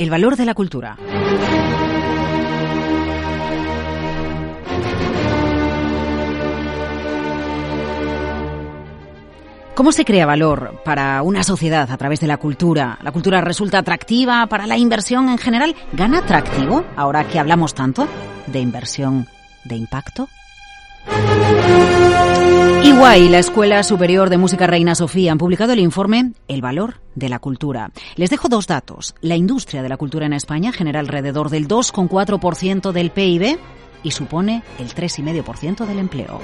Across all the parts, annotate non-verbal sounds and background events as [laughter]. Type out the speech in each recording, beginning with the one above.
El valor de la cultura. ¿Cómo se crea valor para una sociedad a través de la cultura? ¿La cultura resulta atractiva para la inversión en general? ¿Gana atractivo ahora que hablamos tanto de inversión de impacto? Iguay, la Escuela Superior de Música Reina Sofía han publicado el informe El valor de la cultura. Les dejo dos datos. La industria de la cultura en España genera alrededor del 2,4% del PIB y supone el 3,5% del empleo.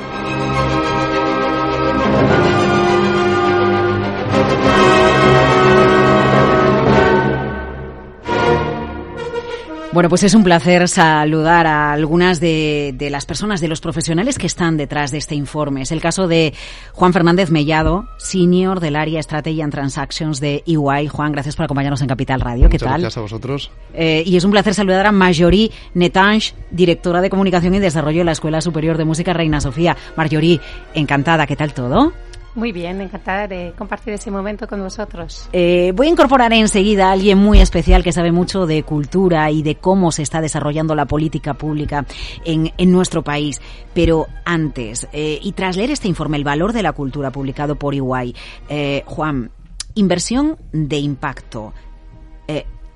Bueno, pues es un placer saludar a algunas de, las personas, de los profesionales que están detrás de este informe. Es el caso de Juan Fernández Mellado, senior del área Strategy and Transactions de EY. Juan, gracias por acompañarnos en Capital Radio. ¿Qué tal? Gracias a vosotros. Eh, y es un placer saludar a Marjorie Netange, directora de Comunicación y Desarrollo de la Escuela Superior de Música Reina Sofía. Marjorie, encantada. ¿Qué tal todo? Muy bien, encantada de compartir ese momento con vosotros. Eh, voy a incorporar enseguida a alguien muy especial que sabe mucho de cultura y de cómo se está desarrollando la política pública en, nuestro país. Pero antes, eh, y tras leer este informe, El valor de la cultura, publicado por Iguay, eh, Juan, inversión de impacto.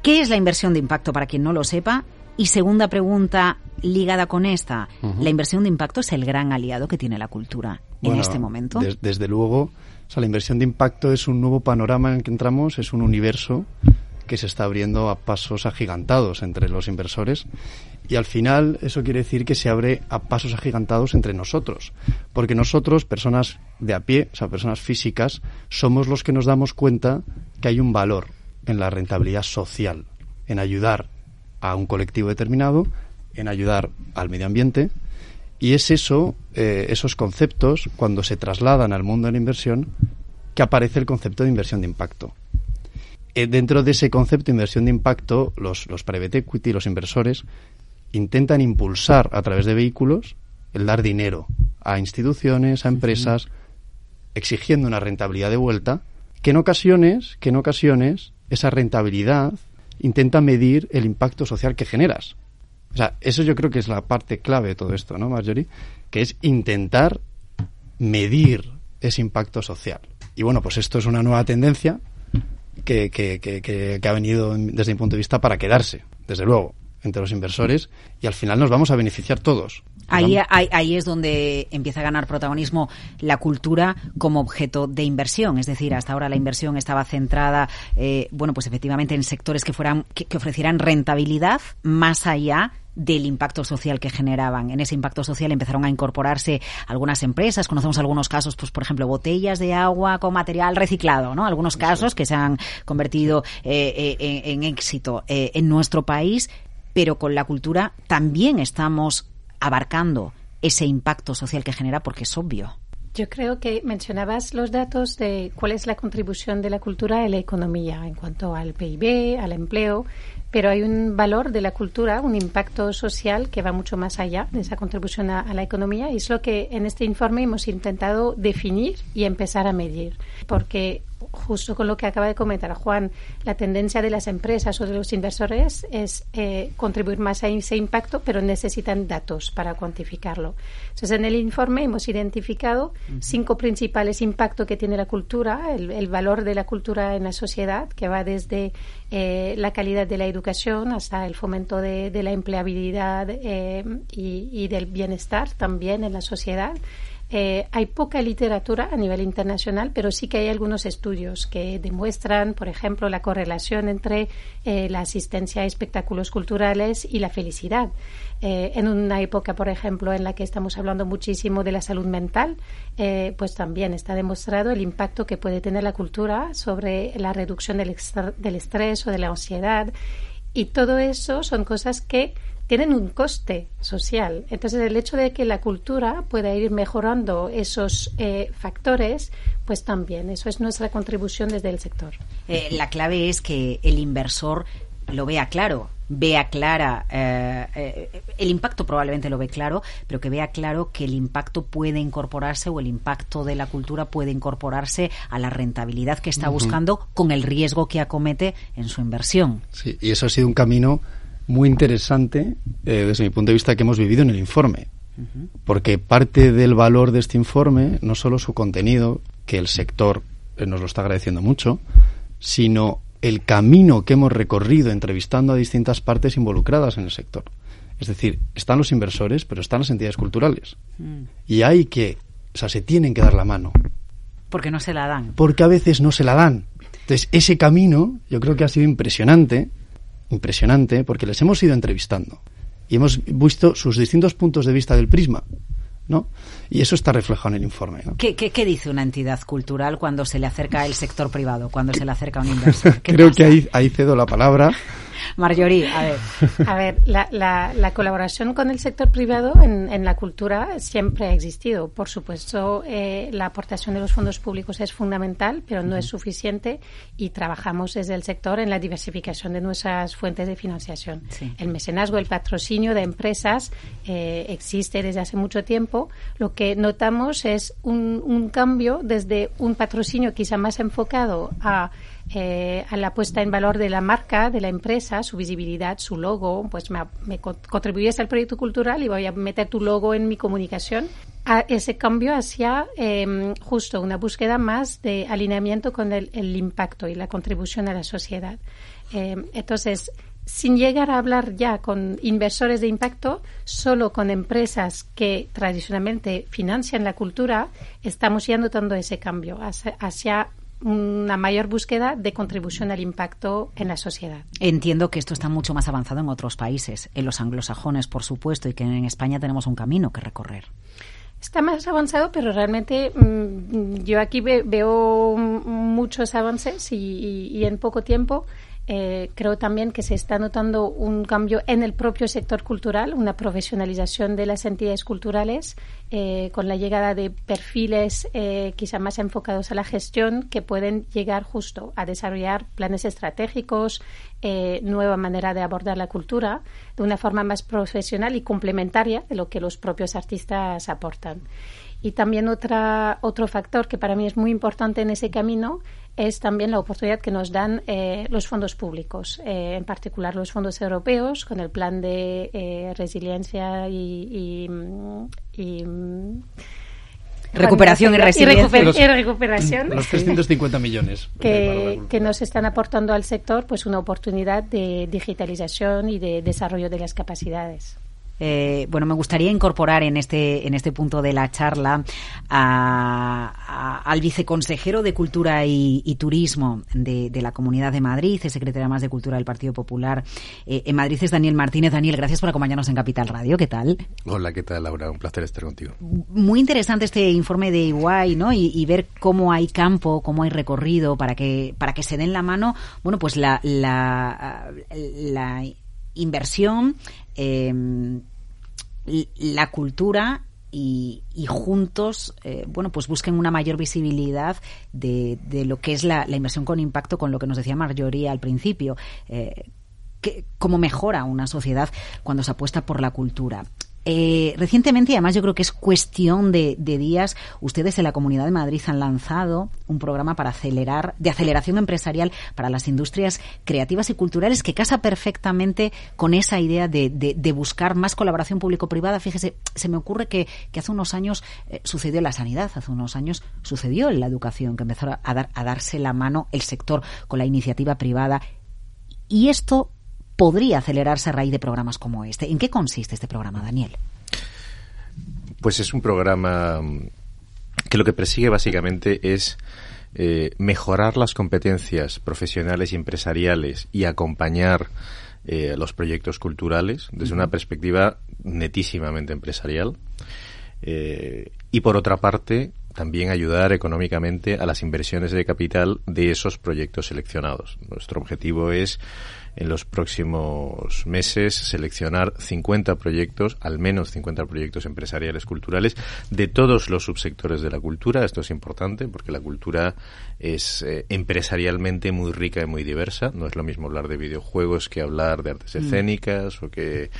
¿Qué es la inversión de impacto para quien no lo sepa? Y segunda pregunta ligada con esta, ¿la inversión de impacto es el gran aliado que tiene la cultura en este momento? desde luego, la inversión de impacto es un nuevo panorama en el que entramos, es un universo que se está abriendo a pasos agigantados entre los inversores y al final eso quiere decir que se abre a pasos agigantados entre nosotros, porque nosotros, personas de a pie, o sea, personas físicas, somos los que nos damos cuenta que hay un valor en la rentabilidad social, en ayudar a un colectivo determinado, en ayudar al medio ambiente. Y es eso, eh, esos conceptos, cuando se trasladan al mundo de la inversión, que aparece el concepto de inversión de impacto. Eh, dentro de ese concepto de inversión de impacto, los, los private equity, los inversores, intentan impulsar a través de vehículos el dar dinero a instituciones, a empresas, exigiendo una rentabilidad de vuelta, que en ocasiones, que en ocasiones, esa rentabilidad intenta medir el impacto social que generas. O sea, eso yo creo que es la parte clave de todo esto, ¿no, Marjorie? Que es intentar medir ese impacto social. Y bueno, pues esto es una nueva tendencia que, que, que, que ha venido desde mi punto de vista para quedarse, desde luego, entre los inversores y al final nos vamos a beneficiar todos. Ahí, ahí, es donde empieza a ganar protagonismo la cultura como objeto de inversión. Es decir, hasta ahora la inversión estaba centrada, eh, bueno, pues efectivamente en sectores que fueran, que, ofrecieran rentabilidad más allá del impacto social que generaban. En ese impacto social empezaron a incorporarse algunas empresas. Conocemos algunos casos, pues por ejemplo, botellas de agua con material reciclado, ¿no? Algunos casos que se han convertido eh, eh, en, éxito en nuestro país, pero con la cultura también estamos abarcando ese impacto social que genera porque es obvio. Yo creo que mencionabas los datos de cuál es la contribución de la cultura a la economía en cuanto al PIB, al empleo, pero hay un valor de la cultura, un impacto social que va mucho más allá de esa contribución a, a, la economía y es lo que en este informe hemos intentado definir y empezar a medir, porque justo con lo que acaba de comentar Juan, la tendencia de las empresas o de los inversores es eh, contribuir más a ese impacto, pero necesitan datos para cuantificarlo. Entonces, en el informe hemos identificado cinco principales impactos que tiene la cultura, el, valor de la cultura en la sociedad, que va desde eh, la calidad de la educación hasta el fomento de, la empleabilidad eh, y del bienestar también en la sociedad. Eh, hay poca literatura a nivel internacional, pero sí que hay algunos estudios que demuestran, por ejemplo, la correlación entre eh, la asistencia a espectáculos culturales y la felicidad. Eh, en una época, por ejemplo, en la que estamos hablando muchísimo de la salud mental, pues también está demostrado el impacto que puede tener la cultura sobre la reducción del, del estrés o de la ansiedad. Y todo eso son cosas que tienen un coste social. Entonces, el hecho de que la cultura pueda ir mejorando esos eh, factores, pues también, eso es nuestra contribución desde el sector. Eh, la clave es que el inversor lo vea claro, vea clara, eh, eh, el impacto probablemente lo ve claro, pero que vea claro que el impacto puede incorporarse o el impacto de la cultura puede incorporarse a la rentabilidad que está buscando con el riesgo que acomete en su inversión. Sí, y eso ha sido un camino muy interesante eh, desde mi punto de vista que hemos vivido en el informe. Porque parte del valor de este informe, no solo su contenido, que el sector nos lo está agradeciendo mucho, sino el camino que hemos recorrido entrevistando a distintas partes involucradas en el sector. Es decir, están los inversores, pero están las entidades culturales. Mm. Y hay que, o sea, se tienen que dar la mano. Porque no se la dan. Porque a veces no se la dan. Entonces, ese camino yo creo que ha sido impresionante, impresionante, porque les hemos ido entrevistando y hemos visto sus distintos puntos de vista del prisma. ¿no? Y eso está reflejado en el informe. ¿Qué, qué, dice una entidad cultural cuando se le acerca el sector privado, cuando se le acerca un [laughs] inversor? Creo que ahí, ahí cedo la palabra Marjorie, a ver. A ver, la, la, colaboración con el sector privado en, en, la cultura siempre ha existido. Por supuesto, eh, la aportación de los fondos públicos es fundamental, pero no es suficiente y trabajamos desde el sector en la diversificación de nuestras fuentes de financiación. El mecenazgo, el patrocinio de empresas eh, existe desde hace mucho tiempo. Lo que notamos es un, un cambio desde un patrocinio quizá más enfocado a eh, a la puesta en valor de la marca, de la empresa, su visibilidad, su logo, pues me, me contribuyes al proyecto cultural y voy a meter tu logo en mi comunicación. A ese cambio hacia em, justo una búsqueda más de alineamiento con el, impacto y la contribución a la sociedad. Em, entonces, sin llegar a hablar ya con inversores de impacto, solo con empresas que tradicionalmente financian la cultura, estamos ya notando ese cambio hacia una mayor búsqueda de contribución al impacto en la sociedad. Entiendo que esto está mucho más avanzado en otros países, en los anglosajones, por supuesto, y que en España tenemos un camino que recorrer. Está más avanzado, pero realmente mm, yo aquí veo muchos avances y en poco tiempo. Eh, creo también que se está notando un cambio en el propio sector cultural, una profesionalización de las entidades culturales, eh, con la llegada de perfiles eh, quizá más enfocados a la gestión que pueden llegar justo a desarrollar planes estratégicos, nueva manera de abordar la cultura de una forma más profesional y complementaria de lo que los propios artistas aportan. Y también otra, otro factor que para mí es muy importante en ese camino es también la oportunidad que nos dan eh, los fondos públicos, eh, en particular los fondos europeos, con el plan de eh, resiliencia y, recuperación y resiliencia. Y, recuperación. Los 350 millones. Que, que, nos están aportando al sector pues una oportunidad de digitalización y de desarrollo de las capacidades. Eh, bueno, me gustaría incorporar en este, en este punto de la charla al viceconsejero de Cultura y, Turismo de, la Comunidad de Madrid, el secretario más de Cultura del Partido Popular eh, en Madrid es Daniel Martínez. Daniel, gracias por acompañarnos en Capital Radio. ¿Qué tal? Hola, ¿qué tal, Laura? Un placer estar contigo. Muy interesante este informe de Iguay, ¿no? Y, ver cómo hay campo, cómo hay recorrido para que, para que se den la mano, bueno, pues la, la, la inversión eh, la cultura y, juntos, eh, bueno, pues busquen una mayor visibilidad de, de lo que es la, inversión con impacto, con lo que nos decía Marjorie al principio. Eh, que, cómo mejora una sociedad cuando se apuesta por la cultura. Eh, recientemente, además yo creo que es cuestión de, días, ustedes en la Comunidad de Madrid han lanzado un programa para acelerar, de aceleración empresarial para las industrias creativas y culturales que casa perfectamente con esa idea de, buscar más colaboración público-privada. Fíjese, se me ocurre que, hace unos años eh, sucedió en la sanidad, hace unos años sucedió en la educación, que empezó a, dar, a darse la mano el sector con la iniciativa privada. Y esto podría acelerarse a raíz de programas como este. ¿En qué consiste este programa, Daniel? Pues es un programa que lo que persigue básicamente es eh, mejorar las competencias profesionales y empresariales y acompañar eh, los proyectos culturales desde una perspectiva netísimamente empresarial. Eh, y por otra parte, también ayudar económicamente a las inversiones de capital de esos proyectos seleccionados. Nuestro objetivo es en los próximos meses seleccionar 50 proyectos, al menos 50 proyectos empresariales culturales de todos los subsectores de la cultura. Esto es importante porque la cultura es eh, empresarialmente muy rica y muy diversa. No es lo mismo hablar de videojuegos que hablar de artes mm. escénicas o que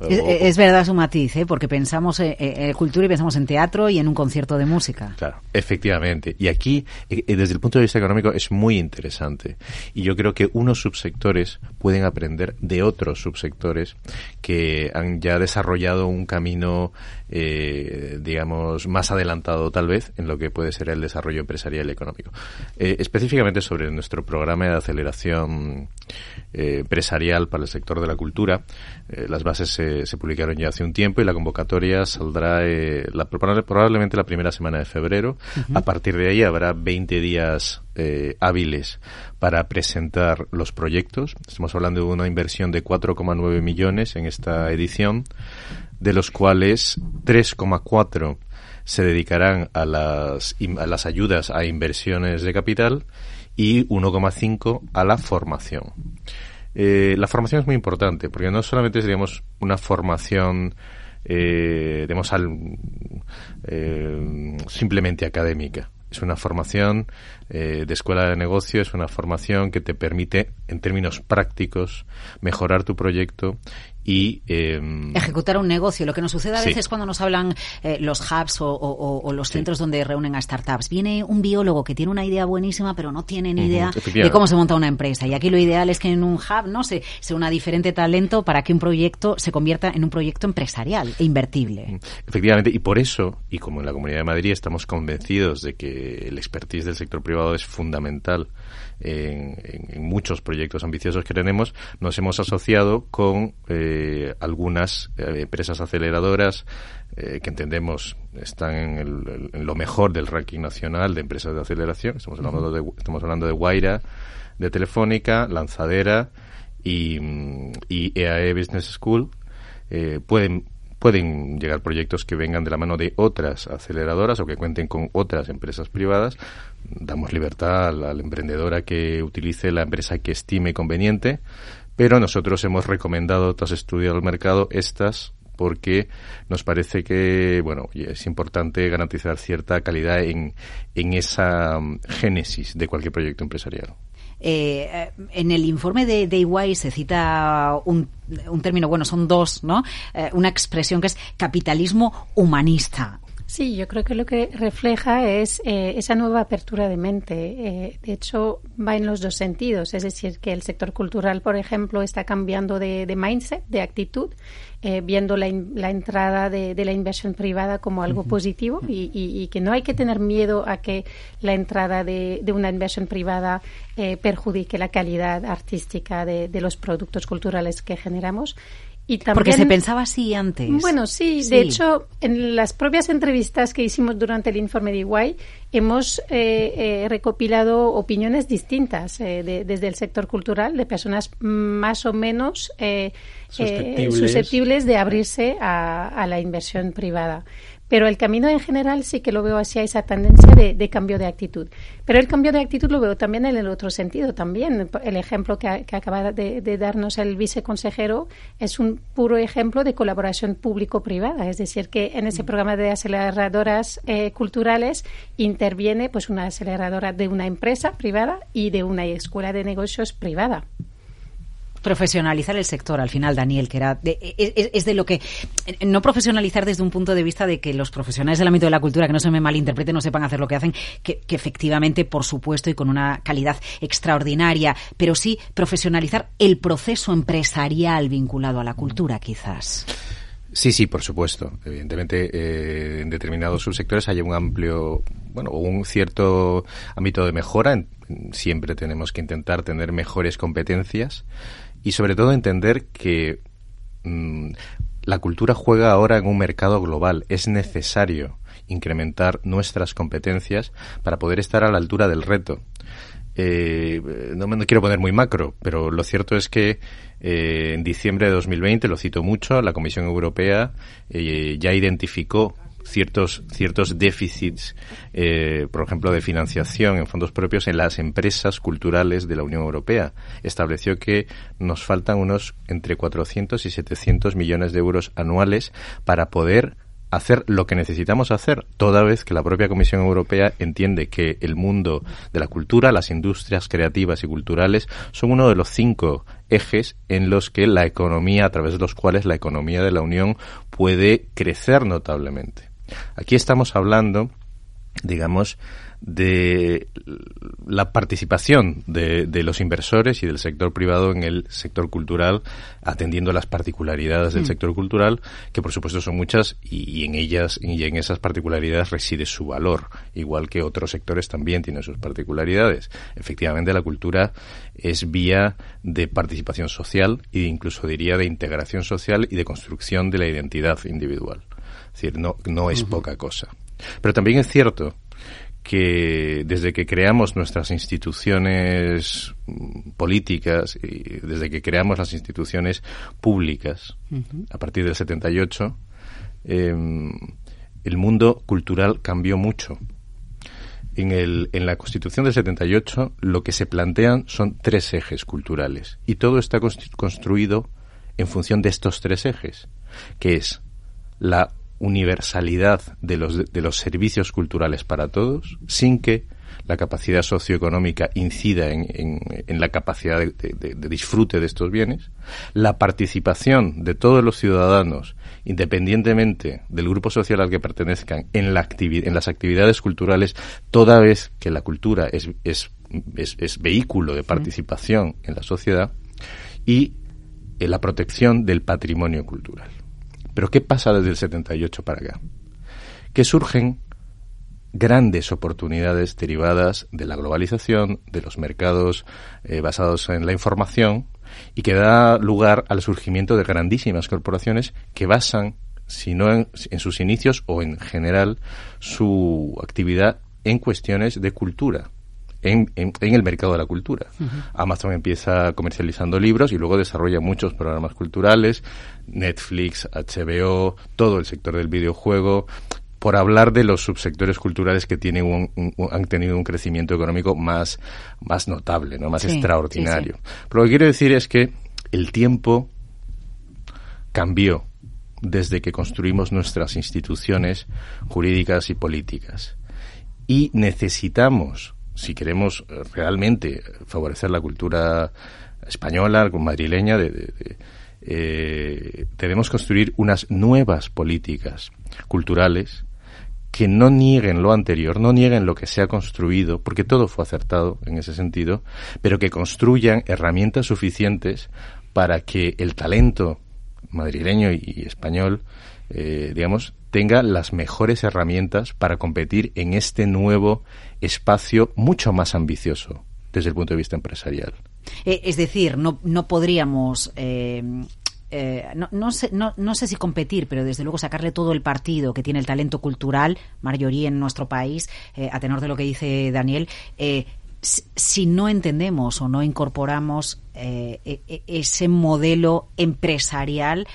es, verdad su matiz, ¿eh? porque pensamos en, cultura y pensamos en teatro y en un concierto de música. Claro, efectivamente. Y aquí, eh, eh, desde el punto de vista económico, es muy interesante. Y yo creo que unos subsectores pueden aprender de otros subsectores que han ya desarrollado un camino, eh, digamos, más adelantado tal vez en lo que puede ser el desarrollo empresarial y económico. específicamente sobre nuestro programa de aceleración empresarial para el sector de la cultura, las bases se se, publicaron ya hace un tiempo y la convocatoria saldrá eh, la, probablemente la primera semana de febrero. A partir de ahí habrá 20 días eh, hábiles para presentar los proyectos. Estamos hablando de una inversión de 4,9 millones en esta edición, de los cuales 3,4 se dedicarán a las, a las ayudas a inversiones de capital y 1,5 a la formación. Eh, la formación es muy importante, porque no solamente es, una formación, eh, digamos, al, eh, simplemente académica. Es una formación eh, de escuela de negocio, es una formación que te permite, en términos prácticos, mejorar tu proyecto y em, ejecutar un negocio. Lo que nos sucede a veces cuando nos hablan eh, los hubs o, los centros donde reúnen a startups. Viene un biólogo que tiene una idea buenísima, pero no tiene ni idea de cómo se monta una empresa. Y aquí lo ideal es que en un hub no se sea una diferente talento para que un proyecto se convierta en un proyecto empresarial e invertible. Efectivamente, y por eso, y como en la Comunidad de Madrid estamos convencidos de que el expertise del sector privado es fundamental en, muchos proyectos ambiciosos que tenemos, nos hemos asociado con eh, algunas eh, empresas aceleradoras eh, que entendemos están en, lo mejor del ranking nacional de empresas de aceleración. Estamos hablando, de, estamos hablando de Guaira, de Telefónica, Lanzadera y, y EAE e Business School. pueden pueden llegar proyectos que vengan de la mano de otras aceleradoras o que cuenten con otras empresas privadas, damos libertad al, emprendedor a que utilice la empresa que estime conveniente, pero nosotros hemos recomendado, tras estudiar el mercado, estas porque nos parece que bueno es importante garantizar cierta calidad en, en esa mm, génesis de cualquier proyecto empresarial. Eh, en el informe de, de se cita un, un, término, bueno, son dos, ¿no? Eh, una expresión que es capitalismo humanista. Sí, yo creo que lo que refleja es eh, esa nueva apertura de mente. Eh, de hecho, va en los dos sentidos. Es decir, que el sector cultural, por ejemplo, está cambiando de, mindset, de actitud, eh, viendo la, entrada de, la inversión privada como algo positivo y, que no hay que tener miedo a que la entrada de, una inversión privada perjudique la calidad artística de los productos culturales que generamos porque se pensaba así antes. Bueno, sí, De hecho, en las propias entrevistas que hicimos durante el informe de Iguay, hemos eh, eh, recopilado opiniones distintas eh, desde el sector cultural de personas más o menos susceptibles. de abrirse a la inversión privada. Pero el camino en general sí que lo veo hacia esa tendencia de, cambio de actitud. Pero el cambio de actitud lo veo también en el otro sentido. También el ejemplo que, acaba de, darnos el viceconsejero es un puro ejemplo de colaboración público-privada. Es decir, que en ese mm. programa de aceleradoras eh, culturales interviene pues una aceleradora de una empresa privada y de una escuela de negocios privada profesionalizar el sector al final, Daniel, que era es, de lo que no profesionalizar desde un punto de vista de que los profesionales del ámbito de la cultura que no se me malinterpreten, no sepan hacer lo que hacen, que, efectivamente, por supuesto, y con una calidad extraordinaria, pero sí profesionalizar el proceso empresarial vinculado a la cultura, quizás. Sí, sí, por supuesto. Evidentemente, eh, en determinados subsectores hay un amplio, bueno, un cierto ámbito de mejora. Siempre tenemos que intentar tener mejores competencias y sobre todo entender que mm, la cultura juega ahora en un mercado global. Es necesario incrementar nuestras competencias para poder estar a la altura del reto. Eh, no me quiero poner muy macro, pero lo cierto es que eh, en diciembre de 2020, lo cito mucho, la Comisión Europea eh, ya identificó ciertos, ciertos déficits, eh, por ejemplo, de financiación en fondos propios en las empresas culturales de la Unión Europea. Estableció que nos faltan unos entre 400 y 700 millones de euros anuales para poder hacer lo que necesitamos hacer, toda vez que la propia Comisión Europea entiende que el mundo de la cultura, las industrias creativas y culturales, son uno de los cinco ejes en los que la economía, a través de los cuales la economía de la Unión puede crecer notablemente. Aquí estamos hablando, digamos, de la participación de, los inversores y del sector privado en el sector cultural, atendiendo las particularidades del mm. sector cultural, que por supuesto son muchas y, en ellas y en esas particularidades reside su valor, igual que otros sectores también tienen sus particularidades. Efectivamente, la cultura es vía de participación social e incluso diría de integración social y de construcción de la identidad individual. Es decir, no, no es poca cosa. Pero también es cierto que desde que creamos nuestras instituciones mm, políticas y desde que creamos las instituciones públicas a partir del 78, em, el mundo cultural cambió mucho. En, el, en la Constitución del 78 lo que se plantean son tres ejes culturales y todo está construido en función de estos tres ejes, que es la universalidad de los, de los servicios culturales para todos, sin que la capacidad socioeconómica incida en, en, la capacidad de, disfrute de estos bienes, la participación de todos los ciudadanos, independientemente del grupo social al que pertenezcan, en, la en las actividades culturales, toda vez que la cultura es, es, es, vehículo de participación en la sociedad, y en la protección del patrimonio cultural. Pero ¿qué pasa desde el 78 para acá? Que surgen grandes oportunidades derivadas de la globalización, de los mercados eh, basados en la información y que da lugar al surgimiento de grandísimas corporaciones que basan, si no en, sus inicios o en general, su actividad en cuestiones de cultura. En, el mercado de la cultura. Amazon empieza comercializando libros y luego desarrolla muchos programas culturales, Netflix, HBO, todo el sector del videojuego, por hablar de los subsectores culturales que tienen han tenido un crecimiento económico más, más notable, ¿no? más extraordinario. Pero lo que quiero decir es que el tiempo cambió desde que construimos nuestras instituciones jurídicas y políticas. Y necesitamos, si queremos realmente favorecer la cultura española, madrileña, de eh, debemos construir unas nuevas políticas culturales que no nieguen lo anterior, no nieguen lo que se ha construido, porque todo fue acertado en ese sentido, pero que construyan herramientas suficientes para que el talento madrileño y, español, eh, digamos, tenga las mejores herramientas para competir en este nuevo espacio mucho más ambicioso desde el punto de vista empresarial. Eh, es decir, no, no podríamos eh, eh, no, no, sé, no, no, sé si competir, pero desde luego sacarle todo el partido que tiene el talento cultural, mayoría en nuestro país, a tenor de lo que dice Daniel, si no entendemos o no incorporamos e, e, ese modelo empresarial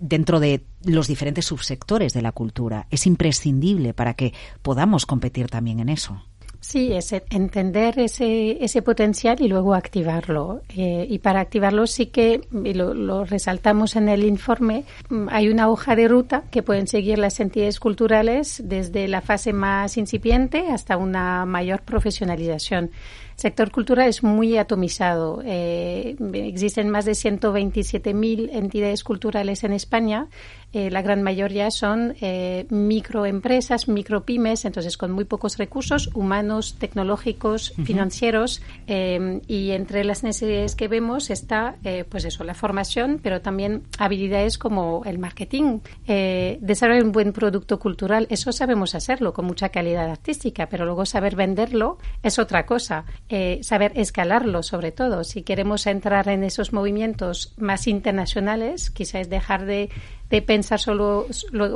dentro de los diferentes subsectores de la cultura, es imprescindible para que podamos competir también en eso. Sí, es entender ese, ese potencial y luego activarlo. Eh, y para activarlo sí que, lo, lo, resaltamos en el informe, mm, hay una hoja de ruta que pueden seguir las entidades culturales desde la fase más incipiente hasta una mayor profesionalización. El sector cultural es muy atomizado. Eh, existen más de 127.000 entidades culturales en España eh, la gran mayoría son eh, microempresas, micropymes, entonces con muy pocos recursos humanos, tecnológicos, financieros. Eh, y entre las necesidades que vemos está, pues eso, la formación, pero también habilidades como el marketing, desarrollar un buen producto cultural. Eso sabemos hacerlo con mucha calidad artística, pero luego saber venderlo es otra cosa. saber escalarlo, sobre todo. Si queremos entrar en esos movimientos más internacionales, quizás dejar de de pensar solo,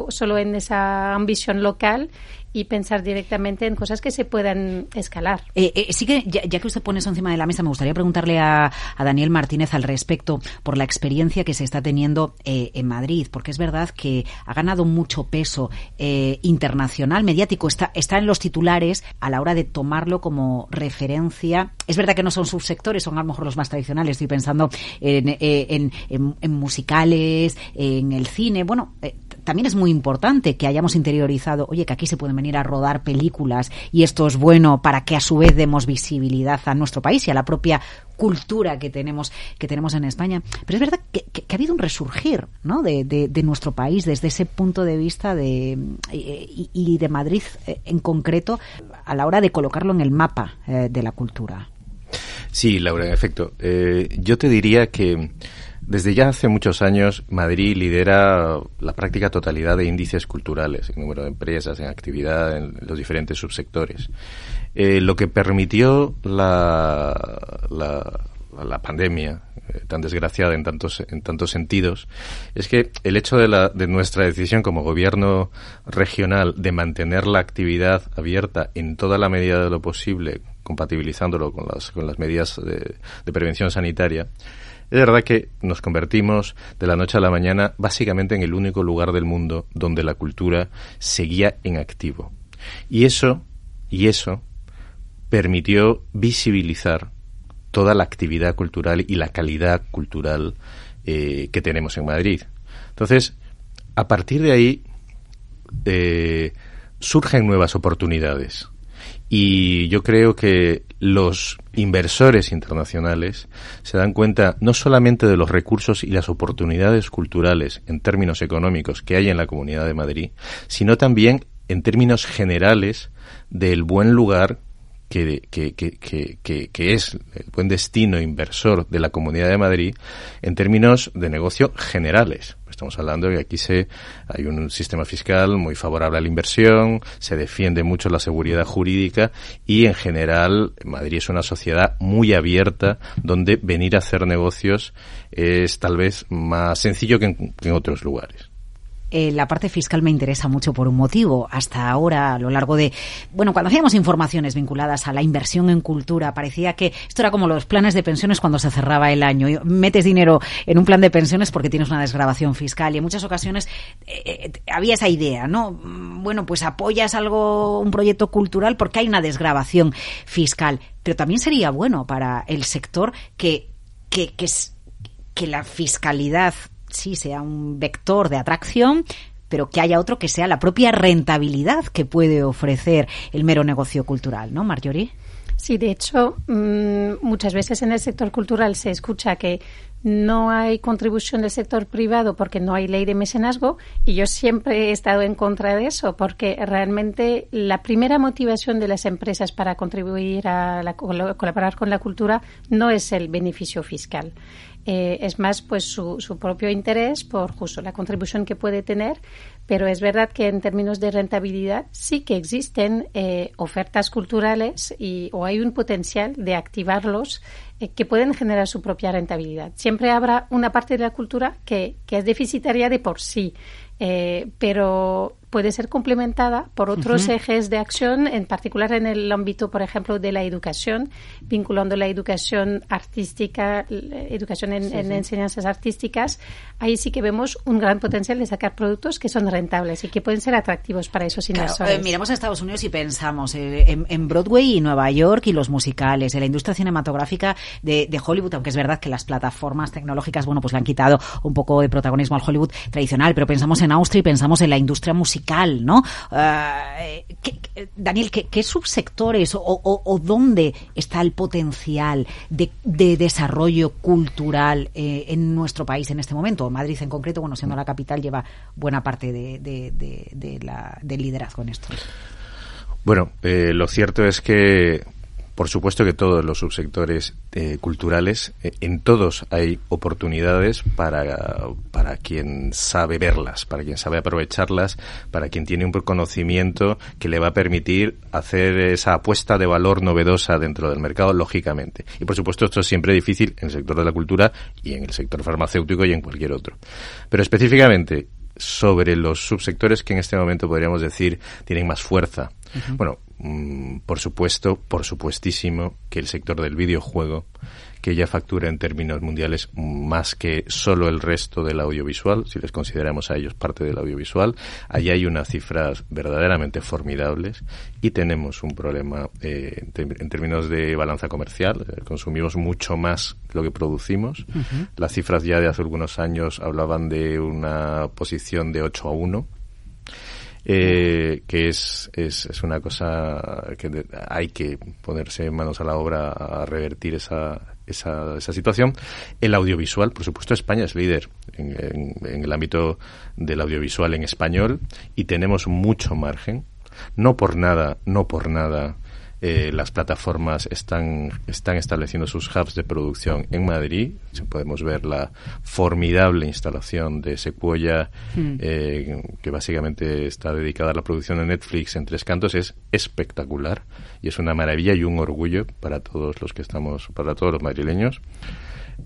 solo en esa ambición local y pensar directamente en cosas que se puedan escalar. Eh, eh, sí que, ya, que usted pone eso encima de la mesa, me gustaría preguntarle a, Daniel Martínez al respecto por la experiencia que se está teniendo eh, en Madrid, porque es verdad que ha ganado mucho peso internacional, mediático, está, está en los titulares a la hora de tomarlo como referencia. Es verdad que no son subsectores, son a lo mejor los más tradicionales, estoy pensando en, en, en musicales, en el cine, bueno, también es muy importante que hayamos interiorizado, oye, que aquí se pueden venir a rodar películas y esto es bueno para que a su vez demos visibilidad a nuestro país y a la propia cultura que tenemos que tenemos en España. Pero es verdad que, ha habido un resurgir ¿no? de, nuestro país desde ese punto de vista de, y, de Madrid eh, en concreto a la hora de colocarlo en el mapa eh, de la cultura. Sí, Laura, en efecto. Eh, yo te diría que desde ya hace muchos años, Madrid lidera la práctica totalidad de índices culturales, en número de empresas, en actividad, en los diferentes subsectores. Eh, lo que permitió la, la, pandemia, eh, tan desgraciada en tantos, en tantos sentidos, es que el hecho de, la, de nuestra decisión como gobierno regional de mantener la actividad abierta en toda la medida de lo posible, compatibilizándolo con las, con las medidas de prevención sanitaria, es verdad que nos convertimos de la noche a la mañana básicamente en el único lugar del mundo donde la cultura seguía en activo. Y eso, y eso permitió visibilizar toda la actividad cultural y la calidad cultural eh, que tenemos en Madrid. Entonces, a partir de ahí eh, surgen nuevas oportunidades. Y yo creo que los inversores internacionales se dan cuenta no solamente de los recursos y las oportunidades culturales en términos económicos que hay en la Comunidad de Madrid, sino también en términos generales del buen lugar que, es el buen destino inversor de la Comunidad de Madrid en términos de negocio generales. Estamos hablando de que aquí se, hay un sistema fiscal muy favorable a la inversión, se defiende mucho la seguridad jurídica y en general Madrid es una sociedad muy abierta donde venir a hacer negocios es tal vez más sencillo que en otros lugares. Eh, la parte fiscal me interesa mucho por un motivo. Hasta ahora, a lo largo de, bueno, cuando hacíamos informaciones vinculadas a la inversión en cultura, parecía que esto era como los planes de pensiones cuando se cerraba el año. Metes dinero en un plan de pensiones porque tienes una desgrabación fiscal y en muchas ocasiones eh, eh, había esa idea, ¿no? Mm, bueno, pues apoyas algo, un proyecto cultural porque hay una desgrabación fiscal. Pero también sería bueno para el sector que, que, que, que la fiscalidad sí sea un vector de atracción, pero que haya otro que sea la propia rentabilidad que puede ofrecer el mero negocio cultural, ¿no, Marjorie? Sí, de hecho, mm, muchas veces en el sector cultural se escucha que no hay contribución del sector privado porque no hay ley de mecenazgo y yo siempre he estado en contra de eso porque realmente la primera motivación de las empresas para contribuir a colaborar con la cultura no es el beneficio fiscal. Eh, es más pues su, su, propio interés por justo la contribución que puede tener, pero es verdad que en términos de rentabilidad sí que existen eh, ofertas culturales y, o hay un potencial de activarlos que pueden generar su propia rentabilidad. Siempre habrá una parte de la cultura que, que es deficitaria de por sí, pero puede ser complementada por otros ejes de acción, en particular en el ámbito, por ejemplo, de la educación, vinculando la educación artística, educación en, enseñanzas artísticas. Ahí sí que vemos un gran potencial de sacar productos que son rentables y que pueden ser atractivos para esos inversores. Eh, miramos a Estados Unidos y pensamos eh, en, Broadway y Nueva York y los musicales, en la industria cinematográfica de, Hollywood, aunque es verdad que las plataformas tecnológicas, bueno, pues le han quitado un poco de protagonismo al Hollywood tradicional, pero pensamos en Austria y pensamos en la industria musical ¿no? Eh, Daniel, ¿qué, subsectores o, dónde está el potencial de, desarrollo cultural eh, en nuestro país en este momento? Madrid en concreto, bueno, siendo la capital, lleva buena parte de, del liderazgo en esto. Bueno, eh, lo cierto es que por supuesto que todos los subsectores eh, culturales, eh, en todos hay oportunidades para, para quien sabe verlas, para quien sabe aprovecharlas, para quien tiene un conocimiento que le va a permitir hacer esa apuesta de valor novedosa dentro del mercado, lógicamente. Y por supuesto esto es siempre difícil en el sector de la cultura y en el sector farmacéutico y en cualquier otro. Pero específicamente, sobre los subsectores que en este momento podríamos decir tienen más fuerza. Bueno, por supuesto, por supuestísimo que el sector del videojuego que ya factura en términos mundiales más que solo el resto del audiovisual, si les consideramos a ellos parte del audiovisual. Allí hay unas cifras verdaderamente formidables y tenemos un problema eh, en términos de balanza comercial. Eh, consumimos mucho más lo que producimos. Las cifras ya de hace algunos años hablaban de una posición de 8 a 1. Eh, que es, es, es, una cosa que hay que ponerse manos a la obra a revertir esa, esa, esa situación. El audiovisual, por supuesto, España es líder en, en, el ámbito del audiovisual en español y tenemos mucho margen. No por nada, no por nada eh, las plataformas están, están estableciendo sus hubs de producción en Madrid. Podemos ver la formidable instalación de Sequoia, hmm. eh, que básicamente está dedicada a la producción de Netflix en Tres Cantos. Es espectacular y es una maravilla y un orgullo para todos los que estamos, para todos los madrileños.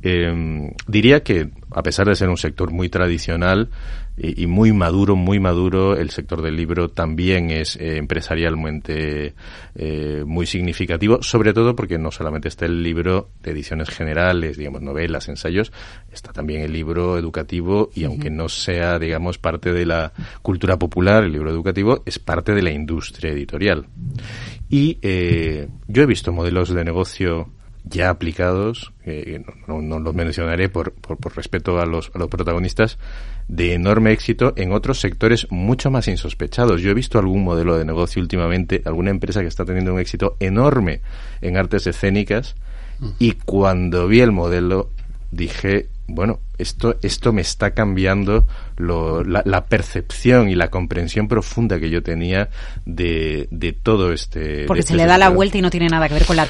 Eh, diría que, a pesar de ser un sector muy tradicional y, muy maduro, muy maduro, el sector del libro también es eh, empresarialmente eh, muy significativo, sobre todo porque no solamente está el libro de ediciones generales, digamos, novelas, ensayos, está también el libro educativo y aunque no sea, digamos, parte de la cultura popular, el libro educativo es parte de la industria editorial. Y eh, yo he visto modelos de negocio ya aplicados, no, no, los mencionaré por, por, respeto a los, a los protagonistas, de enorme éxito en otros sectores mucho más insospechados. Yo he visto algún modelo de negocio últimamente, alguna empresa que está teniendo un éxito enorme en artes escénicas, mm. y cuando vi el modelo dije, bueno, esto, esto me está cambiando la, percepción y la comprensión profunda que yo tenía de, de todo este. Porque se este le da la vuelta y no tiene nada que ver con la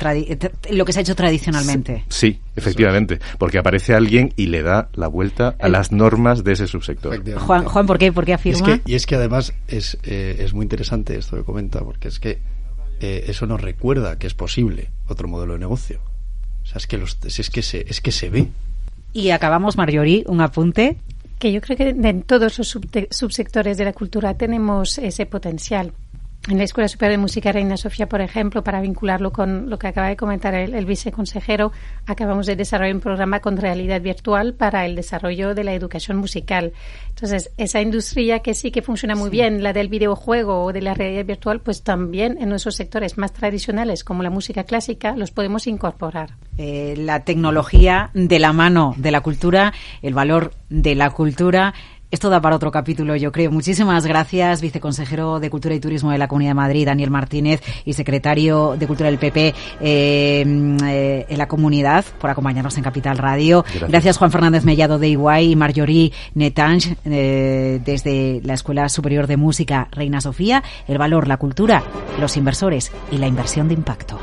lo que se ha hecho tradicionalmente. Sí, efectivamente, porque aparece alguien y le da la vuelta a las normas de ese subsector. Juan, Juan, ¿por qué? ¿Por qué afirma? y es que además es, eh, es muy interesante esto que comenta, porque es que eh, eso nos recuerda que es posible otro modelo de negocio. O sea, es que, los, es que, se, es que se ve. Y acabamos, Marjorie, un apunte. Que yo creo que en todos los subsectores de la cultura tenemos ese potencial en la Escuela Superior de Música Reina Sofía, por ejemplo, para vincularlo con lo que acaba de comentar el, viceconsejero, acabamos de desarrollar un programa con realidad virtual para el desarrollo de la educación musical. Entonces, esa industria que sí que funciona muy bien, la del videojuego o de la realidad virtual, pues también en nuestros sectores más tradicionales, como la música clásica, los podemos incorporar. Eh, la tecnología de la mano de la cultura, el valor de la cultura esto da para otro capítulo, yo creo. Muchísimas gracias, viceconsejero de Cultura y Turismo de la Comunidad de Madrid, Daniel Martínez, y secretario de Cultura del PP eh, eh, en la comunidad, por acompañarnos en Capital Radio. Gracias, Juan Fernández Mellado de Iguay y Marjorie Netange eh, desde la Escuela Superior de Música Reina Sofía. El valor, la cultura, los inversores y la inversión de impacto.